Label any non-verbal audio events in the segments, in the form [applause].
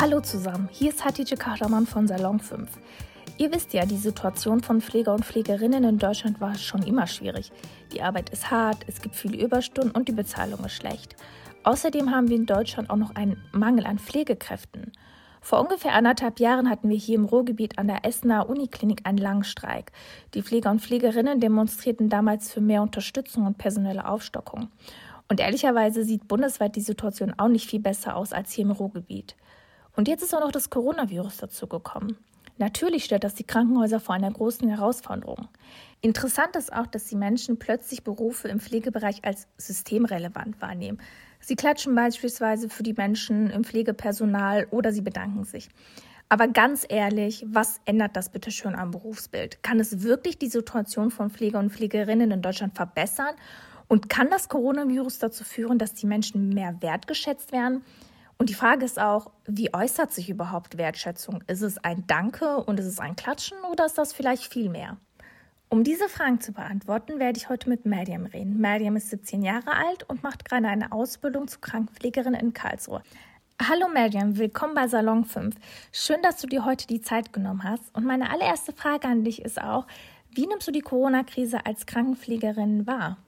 Hallo zusammen, hier ist Hatice Kahraman von Salon 5. Ihr wisst ja, die Situation von Pfleger und Pflegerinnen in Deutschland war schon immer schwierig. Die Arbeit ist hart, es gibt viele Überstunden und die Bezahlung ist schlecht. Außerdem haben wir in Deutschland auch noch einen Mangel an Pflegekräften. Vor ungefähr anderthalb Jahren hatten wir hier im Ruhrgebiet an der Essener Uniklinik einen Langstreik. Die Pfleger und Pflegerinnen demonstrierten damals für mehr Unterstützung und personelle Aufstockung. Und ehrlicherweise sieht bundesweit die Situation auch nicht viel besser aus als hier im Ruhrgebiet. Und jetzt ist auch noch das Coronavirus dazugekommen. Natürlich stellt das die Krankenhäuser vor einer großen Herausforderung. Interessant ist auch, dass die Menschen plötzlich Berufe im Pflegebereich als systemrelevant wahrnehmen. Sie klatschen beispielsweise für die Menschen im Pflegepersonal oder sie bedanken sich. Aber ganz ehrlich, was ändert das bitte schön am Berufsbild? Kann es wirklich die Situation von Pfleger und Pflegerinnen in Deutschland verbessern? Und kann das Coronavirus dazu führen, dass die Menschen mehr wertgeschätzt werden? Und die Frage ist auch, wie äußert sich überhaupt Wertschätzung? Ist es ein Danke und ist es ein Klatschen oder ist das vielleicht viel mehr? Um diese Fragen zu beantworten, werde ich heute mit Mariam reden. Mariam ist 17 Jahre alt und macht gerade eine Ausbildung zur Krankenpflegerin in Karlsruhe. Hallo Mariam, willkommen bei Salon 5. Schön, dass du dir heute die Zeit genommen hast. Und meine allererste Frage an dich ist auch, wie nimmst du die Corona-Krise als Krankenpflegerin wahr?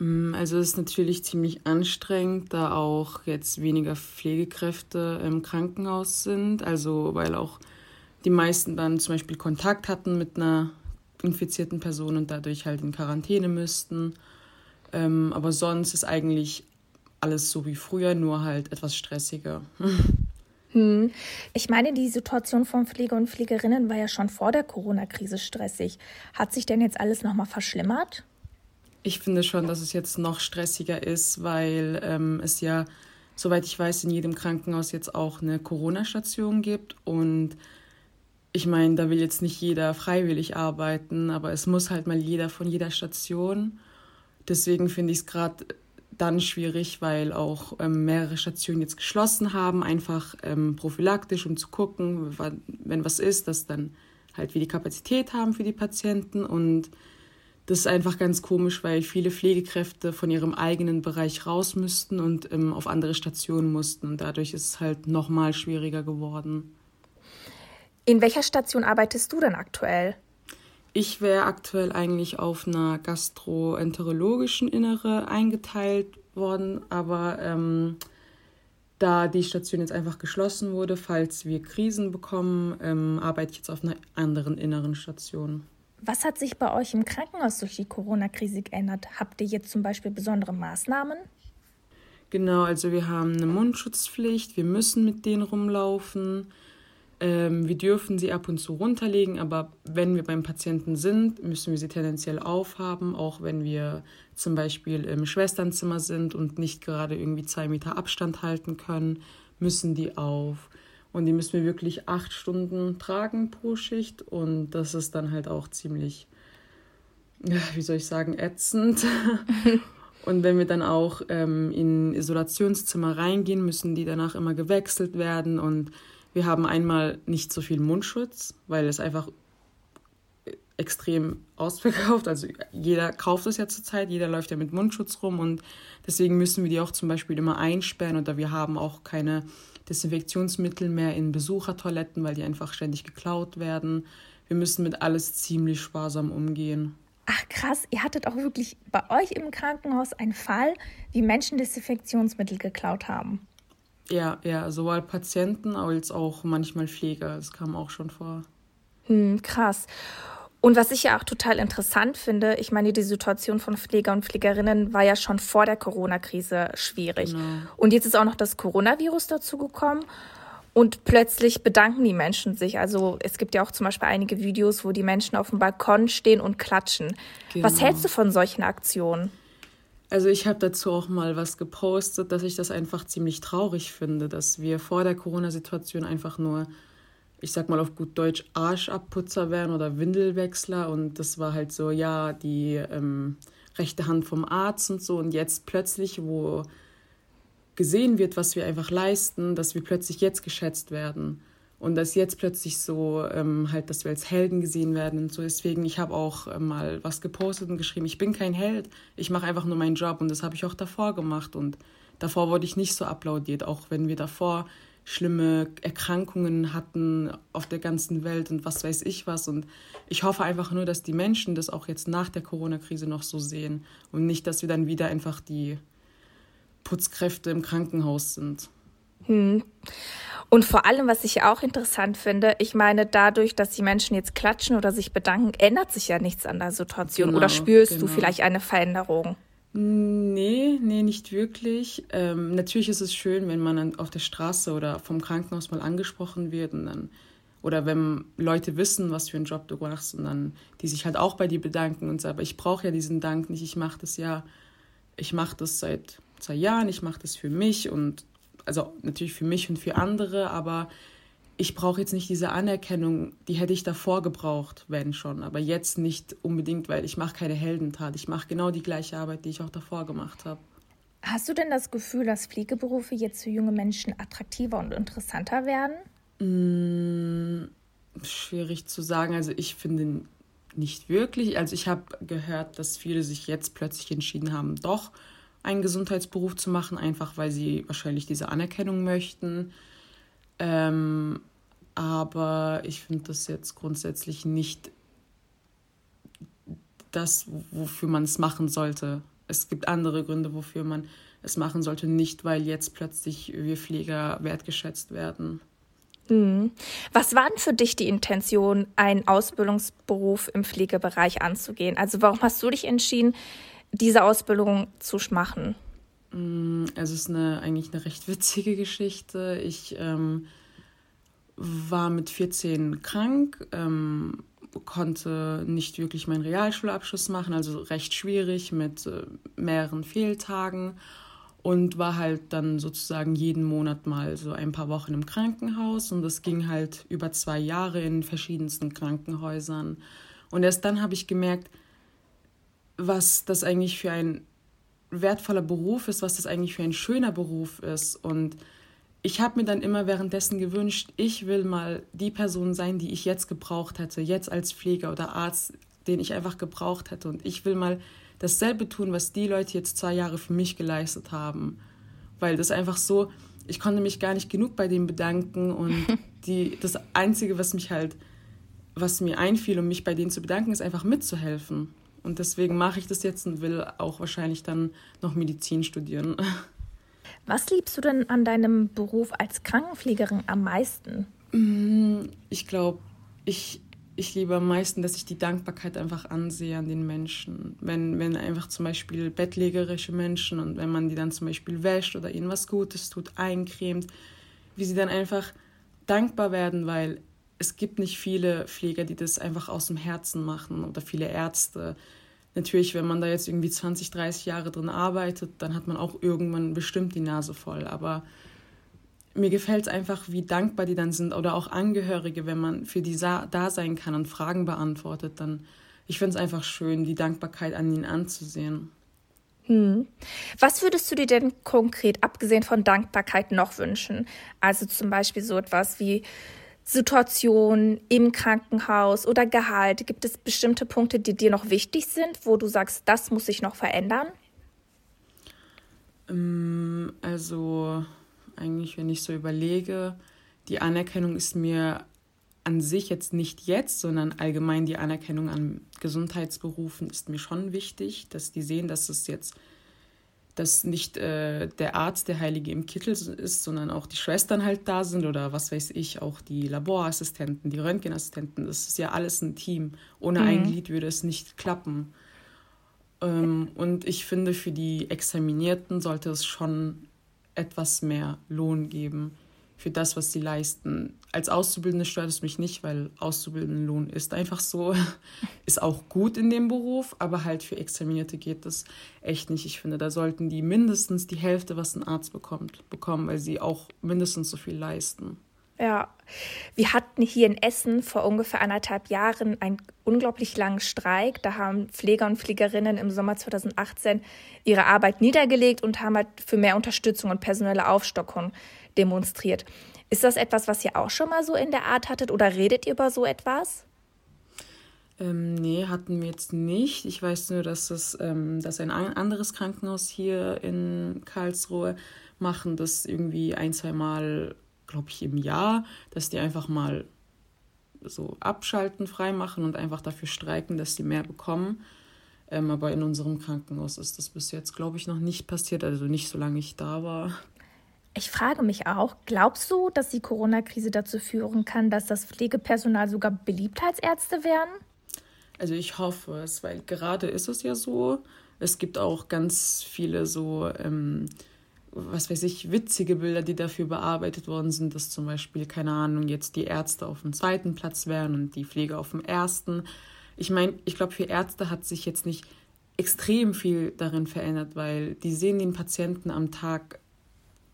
Mm, also es ist natürlich ziemlich anstrengend, da auch jetzt weniger Pflegekräfte im Krankenhaus sind. Also weil auch die meisten dann zum Beispiel Kontakt hatten mit einer infizierten Person und dadurch halt in Quarantäne müssten. Ähm, aber sonst ist eigentlich alles so wie früher, nur halt etwas stressiger. [laughs] Hm. Ich meine, die Situation von Pfleger und Pflegerinnen war ja schon vor der Corona-Krise stressig. Hat sich denn jetzt alles nochmal verschlimmert? Ich finde schon, dass es jetzt noch stressiger ist, weil ähm, es ja, soweit ich weiß, in jedem Krankenhaus jetzt auch eine Corona-Station gibt. Und ich meine, da will jetzt nicht jeder freiwillig arbeiten, aber es muss halt mal jeder von jeder Station. Deswegen finde ich es gerade dann schwierig, weil auch ähm, mehrere Stationen jetzt geschlossen haben, einfach ähm, prophylaktisch, um zu gucken, wenn was ist, dass dann halt wir die Kapazität haben für die Patienten und das ist einfach ganz komisch, weil viele Pflegekräfte von ihrem eigenen Bereich raus müssten und ähm, auf andere Stationen mussten. Und dadurch ist es halt noch mal schwieriger geworden. In welcher Station arbeitest du denn aktuell? Ich wäre aktuell eigentlich auf einer gastroenterologischen Innere eingeteilt worden, aber ähm, da die Station jetzt einfach geschlossen wurde, falls wir Krisen bekommen, ähm, arbeite ich jetzt auf einer anderen inneren Station. Was hat sich bei euch im Krankenhaus durch die Corona-Krise geändert? Habt ihr jetzt zum Beispiel besondere Maßnahmen? Genau, also wir haben eine Mundschutzpflicht, wir müssen mit denen rumlaufen. Ähm, wir dürfen sie ab und zu runterlegen, aber wenn wir beim Patienten sind, müssen wir sie tendenziell aufhaben, auch wenn wir zum Beispiel im Schwesternzimmer sind und nicht gerade irgendwie zwei Meter Abstand halten können, müssen die auf. Und die müssen wir wirklich acht Stunden tragen pro Schicht. Und das ist dann halt auch ziemlich, wie soll ich sagen, ätzend. [laughs] und wenn wir dann auch ähm, in Isolationszimmer reingehen, müssen die danach immer gewechselt werden. Und wir haben einmal nicht so viel Mundschutz, weil es einfach extrem ausverkauft. Also jeder kauft es ja zurzeit, jeder läuft ja mit Mundschutz rum und deswegen müssen wir die auch zum Beispiel immer einsperren oder wir haben auch keine Desinfektionsmittel mehr in Besuchertoiletten, weil die einfach ständig geklaut werden. Wir müssen mit alles ziemlich sparsam umgehen. Ach krass, ihr hattet auch wirklich bei euch im Krankenhaus einen Fall, wie Menschen Desinfektionsmittel geklaut haben. Ja, ja, sowohl Patienten als auch manchmal Pfleger. Das kam auch schon vor. Hm, krass. Und was ich ja auch total interessant finde, ich meine, die Situation von Pfleger und Pflegerinnen war ja schon vor der Corona-Krise schwierig. Genau. Und jetzt ist auch noch das Coronavirus dazugekommen. Und plötzlich bedanken die Menschen sich. Also es gibt ja auch zum Beispiel einige Videos, wo die Menschen auf dem Balkon stehen und klatschen. Genau. Was hältst du von solchen Aktionen? Also ich habe dazu auch mal was gepostet, dass ich das einfach ziemlich traurig finde, dass wir vor der Corona-Situation einfach nur ich sag mal auf gut Deutsch, Arschabputzer wären oder Windelwechsler. Und das war halt so, ja, die ähm, rechte Hand vom Arzt und so. Und jetzt plötzlich, wo gesehen wird, was wir einfach leisten, dass wir plötzlich jetzt geschätzt werden. Und dass jetzt plötzlich so, ähm, halt, dass wir als Helden gesehen werden und so. Deswegen, ich habe auch äh, mal was gepostet und geschrieben, ich bin kein Held, ich mache einfach nur meinen Job. Und das habe ich auch davor gemacht. Und davor wurde ich nicht so applaudiert, auch wenn wir davor schlimme Erkrankungen hatten auf der ganzen Welt und was weiß ich was. Und ich hoffe einfach nur, dass die Menschen das auch jetzt nach der Corona-Krise noch so sehen und nicht, dass wir dann wieder einfach die Putzkräfte im Krankenhaus sind. Hm. Und vor allem, was ich auch interessant finde, ich meine, dadurch, dass die Menschen jetzt klatschen oder sich bedanken, ändert sich ja nichts an der Situation. Genau, oder spürst genau. du vielleicht eine Veränderung? Nee, nee, nicht wirklich. Ähm, natürlich ist es schön, wenn man auf der Straße oder vom Krankenhaus mal angesprochen wird und dann oder wenn Leute wissen, was für einen Job du machst und dann die sich halt auch bei dir bedanken und sagen, aber ich brauche ja diesen Dank nicht, ich mache das ja, ich mache das seit zwei Jahren, ich mache das für mich und also natürlich für mich und für andere, aber ich brauche jetzt nicht diese Anerkennung, die hätte ich davor gebraucht, wenn schon, aber jetzt nicht unbedingt, weil ich mache keine Heldentat. Ich mache genau die gleiche Arbeit, die ich auch davor gemacht habe. Hast du denn das Gefühl, dass Pflegeberufe jetzt für junge Menschen attraktiver und interessanter werden? Mmh, schwierig zu sagen. Also ich finde nicht wirklich. Also ich habe gehört, dass viele sich jetzt plötzlich entschieden haben, doch einen Gesundheitsberuf zu machen, einfach weil sie wahrscheinlich diese Anerkennung möchten. Ähm, aber ich finde das jetzt grundsätzlich nicht das, wofür man es machen sollte. Es gibt andere Gründe, wofür man es machen sollte, nicht weil jetzt plötzlich wir Pfleger wertgeschätzt werden. Mhm. Was war denn für dich die Intention, einen Ausbildungsberuf im Pflegebereich anzugehen? Also warum hast du dich entschieden, diese Ausbildung zu machen? Mm, also es ist eine, eigentlich eine recht witzige [laughs] Geschichte. Ich ähm, war mit 14 krank, ähm, konnte nicht wirklich meinen Realschulabschluss machen, also recht schwierig mit äh, mehreren Fehltagen und war halt dann sozusagen jeden Monat mal so ein paar Wochen im Krankenhaus und das ging halt über zwei Jahre in verschiedensten Krankenhäusern. Und erst dann habe ich gemerkt, was das eigentlich für ein wertvoller Beruf ist, was das eigentlich für ein schöner Beruf ist und ich habe mir dann immer währenddessen gewünscht, ich will mal die Person sein, die ich jetzt gebraucht hätte, jetzt als Pfleger oder Arzt, den ich einfach gebraucht hätte. Und ich will mal dasselbe tun, was die Leute jetzt zwei Jahre für mich geleistet haben. Weil das einfach so, ich konnte mich gar nicht genug bei denen bedanken und [laughs] die, das Einzige, was mich halt, was mir einfiel, um mich bei denen zu bedanken, ist einfach mitzuhelfen. Und deswegen mache ich das jetzt und will auch wahrscheinlich dann noch Medizin studieren. [laughs] Was liebst du denn an deinem Beruf als Krankenpflegerin am meisten? Mm, ich glaube, ich, ich liebe am meisten, dass ich die Dankbarkeit einfach ansehe an den Menschen. Wenn, wenn einfach zum Beispiel bettlägerische Menschen und wenn man die dann zum Beispiel wäscht oder ihnen was Gutes tut, eincremt, wie sie dann einfach dankbar werden, weil es gibt nicht viele Pfleger, die das einfach aus dem Herzen machen oder viele Ärzte. Natürlich, wenn man da jetzt irgendwie 20, 30 Jahre drin arbeitet, dann hat man auch irgendwann bestimmt die Nase voll. Aber mir gefällt es einfach, wie dankbar die dann sind oder auch Angehörige, wenn man für die da sein kann und Fragen beantwortet, dann ich finde es einfach schön, die Dankbarkeit an ihnen anzusehen. Hm. Was würdest du dir denn konkret, abgesehen von Dankbarkeit, noch wünschen? Also zum Beispiel so etwas wie Situation im Krankenhaus oder Gehalt? Gibt es bestimmte Punkte, die dir noch wichtig sind, wo du sagst, das muss sich noch verändern? Ähm, also eigentlich, wenn ich so überlege, die Anerkennung ist mir an sich jetzt nicht jetzt, sondern allgemein die Anerkennung an Gesundheitsberufen ist mir schon wichtig, dass die sehen, dass es jetzt dass nicht äh, der Arzt der Heilige im Kittel ist, sondern auch die Schwestern halt da sind oder was weiß ich, auch die Laborassistenten, die Röntgenassistenten. Das ist ja alles ein Team. Ohne mhm. ein Glied würde es nicht klappen. Ähm, und ich finde, für die Examinierten sollte es schon etwas mehr Lohn geben für das, was sie leisten. Als Auszubildende stört es mich nicht, weil Auszubildendenlohn ist einfach so, [laughs] ist auch gut in dem Beruf, aber halt für Examinierte geht das echt nicht. Ich finde, da sollten die mindestens die Hälfte, was ein Arzt bekommt, bekommen, weil sie auch mindestens so viel leisten. Ja, wir hatten hier in Essen vor ungefähr anderthalb Jahren einen unglaublich langen Streik. Da haben Pfleger und Pflegerinnen im Sommer 2018 ihre Arbeit niedergelegt und haben halt für mehr Unterstützung und personelle Aufstockung demonstriert. Ist das etwas, was ihr auch schon mal so in der Art hattet oder redet ihr über so etwas? Ähm, nee, hatten wir jetzt nicht. Ich weiß nur, dass, das, ähm, dass ein anderes Krankenhaus hier in Karlsruhe machen das irgendwie ein, zwei Mal glaube ich, im Jahr, dass die einfach mal so abschalten, freimachen und einfach dafür streiken, dass sie mehr bekommen. Ähm, aber in unserem Krankenhaus ist das bis jetzt, glaube ich, noch nicht passiert, also nicht solange ich da war. Ich frage mich auch, glaubst du, dass die Corona-Krise dazu führen kann, dass das Pflegepersonal sogar Beliebtheitsärzte werden? Also ich hoffe es, weil gerade ist es ja so. Es gibt auch ganz viele so, ähm, was weiß ich, witzige Bilder, die dafür bearbeitet worden sind, dass zum Beispiel, keine Ahnung, jetzt die Ärzte auf dem zweiten Platz wären und die Pflege auf dem ersten. Ich meine, ich glaube, für Ärzte hat sich jetzt nicht extrem viel darin verändert, weil die sehen den Patienten am Tag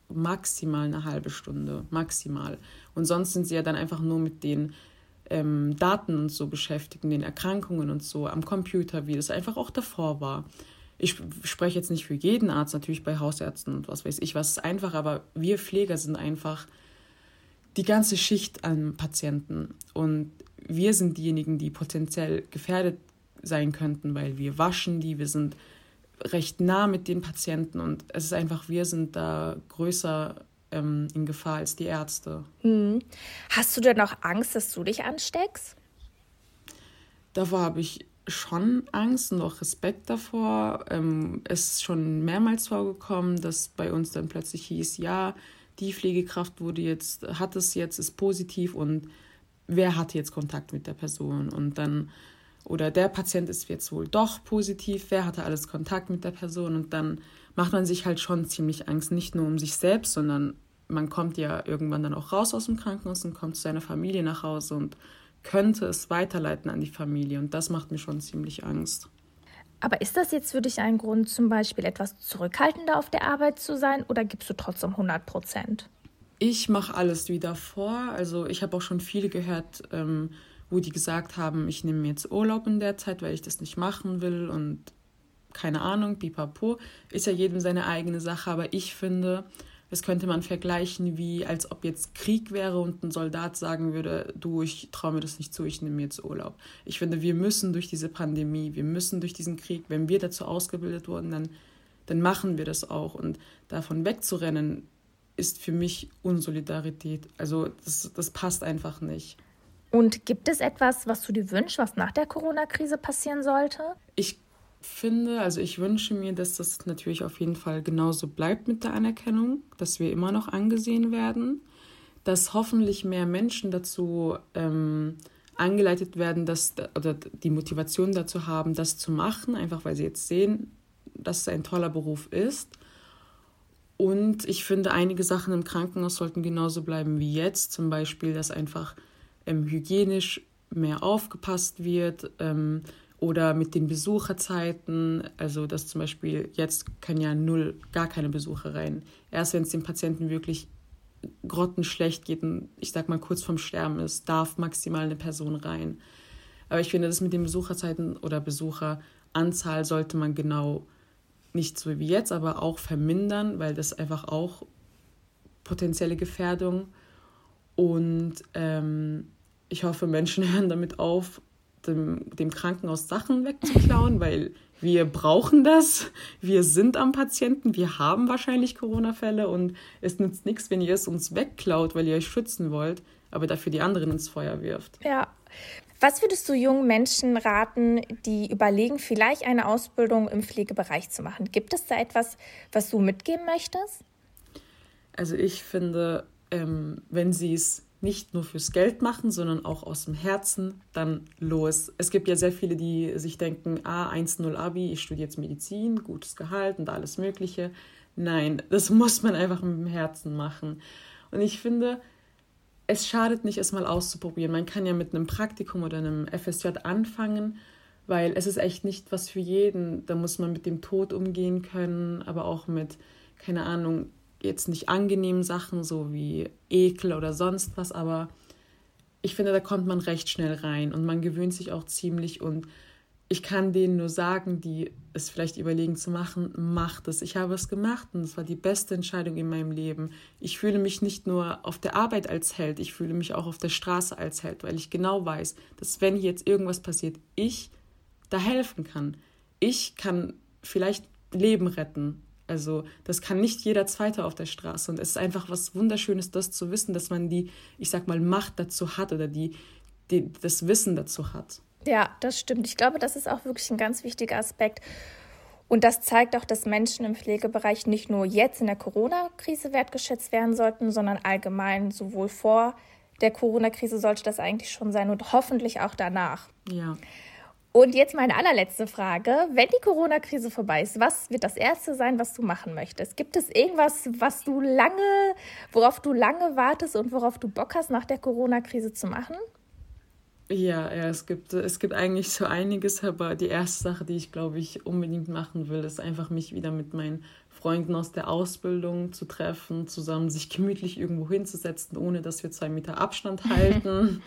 maximal eine halbe Stunde, maximal. Und sonst sind sie ja dann einfach nur mit den ähm, Daten und so beschäftigt, den Erkrankungen und so am Computer, wie das einfach auch davor war. Ich spreche jetzt nicht für jeden Arzt, natürlich bei Hausärzten und was weiß ich was ist einfach, aber wir Pfleger sind einfach die ganze Schicht an Patienten und wir sind diejenigen, die potenziell gefährdet sein könnten, weil wir waschen die, wir sind recht nah mit den Patienten und es ist einfach, wir sind da größer ähm, in Gefahr als die Ärzte. Hm. Hast du denn auch Angst, dass du dich ansteckst? Davor habe ich schon Angst und auch Respekt davor. Ähm, es ist schon mehrmals vorgekommen, dass bei uns dann plötzlich hieß, ja, die Pflegekraft wurde jetzt, hat es jetzt, ist positiv und wer hat jetzt Kontakt mit der Person? Und dann oder der Patient ist jetzt wohl doch positiv, wer hatte alles Kontakt mit der Person und dann macht man sich halt schon ziemlich Angst, nicht nur um sich selbst, sondern man kommt ja irgendwann dann auch raus aus dem Krankenhaus und kommt zu seiner Familie nach Hause und könnte es weiterleiten an die Familie und das macht mir schon ziemlich Angst. Aber ist das jetzt für dich ein Grund, zum Beispiel etwas zurückhaltender auf der Arbeit zu sein oder gibst du trotzdem 100 Prozent? Ich mache alles wie davor. Also ich habe auch schon viele gehört, ähm, wo die gesagt haben, ich nehme jetzt Urlaub in der Zeit, weil ich das nicht machen will und keine Ahnung, pipapo, ist ja jedem seine eigene Sache, aber ich finde, das könnte man vergleichen, wie als ob jetzt Krieg wäre und ein Soldat sagen würde, du, ich traue mir das nicht zu, ich nehme jetzt Urlaub. Ich finde, wir müssen durch diese Pandemie, wir müssen durch diesen Krieg, wenn wir dazu ausgebildet wurden, dann, dann machen wir das auch. Und davon wegzurennen, ist für mich Unsolidarität. Also das, das passt einfach nicht. Und gibt es etwas, was du dir wünschst, was nach der Corona-Krise passieren sollte? Ich finde, also ich wünsche mir, dass das natürlich auf jeden Fall genauso bleibt mit der Anerkennung, dass wir immer noch angesehen werden, dass hoffentlich mehr Menschen dazu ähm, angeleitet werden, dass, oder die Motivation dazu haben, das zu machen, einfach weil sie jetzt sehen, dass es ein toller Beruf ist. Und ich finde, einige Sachen im Krankenhaus sollten genauso bleiben wie jetzt, zum Beispiel, dass einfach ähm, hygienisch mehr aufgepasst wird ähm, oder mit den Besucherzeiten, also dass zum Beispiel jetzt können ja null, gar keine Besucher rein. Erst wenn es dem Patienten wirklich grottenschlecht geht und ich sag mal kurz vorm Sterben ist, darf maximal eine Person rein. Aber ich finde, das mit den Besucherzeiten oder Besucheranzahl sollte man genau nicht so wie jetzt, aber auch vermindern, weil das einfach auch potenzielle Gefährdung und ähm, ich hoffe, Menschen [laughs] hören damit auf, dem, dem Krankenhaus Sachen wegzuklauen, [laughs] weil wir brauchen das. Wir sind am Patienten, wir haben wahrscheinlich Corona-Fälle und es nützt nichts, wenn ihr es uns wegklaut, weil ihr euch schützen wollt, aber dafür die anderen ins Feuer wirft. Ja. Was würdest du jungen Menschen raten, die überlegen, vielleicht eine Ausbildung im Pflegebereich zu machen? Gibt es da etwas, was du mitgeben möchtest? Also ich finde, ähm, wenn sie es nicht nur fürs Geld machen, sondern auch aus dem Herzen, dann los. Es gibt ja sehr viele, die sich denken, ah, 1-0 Abi, ich studiere jetzt Medizin, gutes Gehalt und alles Mögliche. Nein, das [laughs] muss man einfach mit dem Herzen machen. Und ich finde, es schadet nicht, es mal auszuprobieren. Man kann ja mit einem Praktikum oder einem FSJ anfangen, weil es ist echt nicht was für jeden. Da muss man mit dem Tod umgehen können, aber auch mit, keine Ahnung, jetzt nicht angenehmen Sachen, so wie Ekel oder sonst was, aber ich finde, da kommt man recht schnell rein und man gewöhnt sich auch ziemlich und ich kann denen nur sagen, die es vielleicht überlegen zu machen, macht es. Ich habe es gemacht und es war die beste Entscheidung in meinem Leben. Ich fühle mich nicht nur auf der Arbeit als Held, ich fühle mich auch auf der Straße als Held, weil ich genau weiß, dass wenn jetzt irgendwas passiert, ich da helfen kann. Ich kann vielleicht Leben retten Also das kann nicht jeder Zweite auf der Straße. Und es ist einfach was Wunderschönes, das zu wissen, dass man die, ich sag mal, Macht dazu hat oder die, die das Wissen dazu hat. Ja, das stimmt. Ich glaube, das ist auch wirklich ein ganz wichtiger Aspekt. Und das zeigt auch, dass Menschen im Pflegebereich nicht nur jetzt in der Corona-Krise wertgeschätzt werden sollten, sondern allgemein sowohl vor der Corona-Krise sollte das eigentlich schon sein und hoffentlich auch danach. Ja. Und jetzt meine allerletzte Frage. Wenn die Corona-Krise vorbei ist, was wird das Erste sein, was du machen möchtest? Gibt es irgendwas, was du lange, worauf du lange wartest und worauf du Bock hast, nach der Corona-Krise zu machen? Ja, ja, es gibt, es gibt eigentlich so einiges, aber die erste Sache, die ich glaube ich unbedingt machen will, ist einfach mich wieder mit meinen Freunden aus der Ausbildung zu treffen, zusammen sich gemütlich irgendwo hinzusetzen, ohne dass wir zwei Meter Abstand [laughs] halten.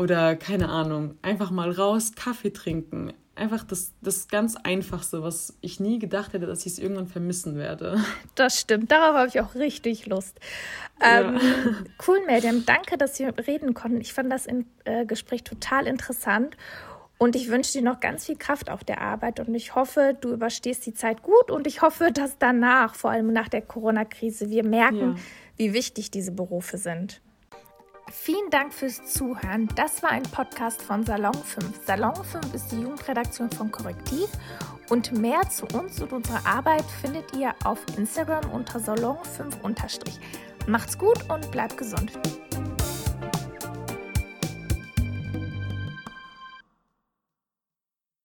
Oder keine Ahnung, einfach mal raus, Kaffee trinken, einfach das, das ganz Einfachste, was ich nie gedacht hätte, dass ich es irgendwann vermissen werde. [laughs] Das stimmt, darauf habe ich auch richtig Lust. Ähm, ja. Cool, Miriam, danke, dass wir reden konnten. Ich fand das in, äh, Gespräch total interessant und ich wünsche dir noch ganz viel Kraft auf der Arbeit und ich hoffe, du überstehst die Zeit gut und ich hoffe, dass danach, vor allem nach der Corona-Krise, wir merken, ja. wie wichtig diese Berufe sind. Vielen Dank fürs Zuhören. Das war ein Podcast von Salon 5. Salon 5 ist die Jugendredaktion von Korrektiv und mehr zu uns und unserer Arbeit findet ihr auf Instagram unter Salon 5 Macht's gut und bleibt gesund.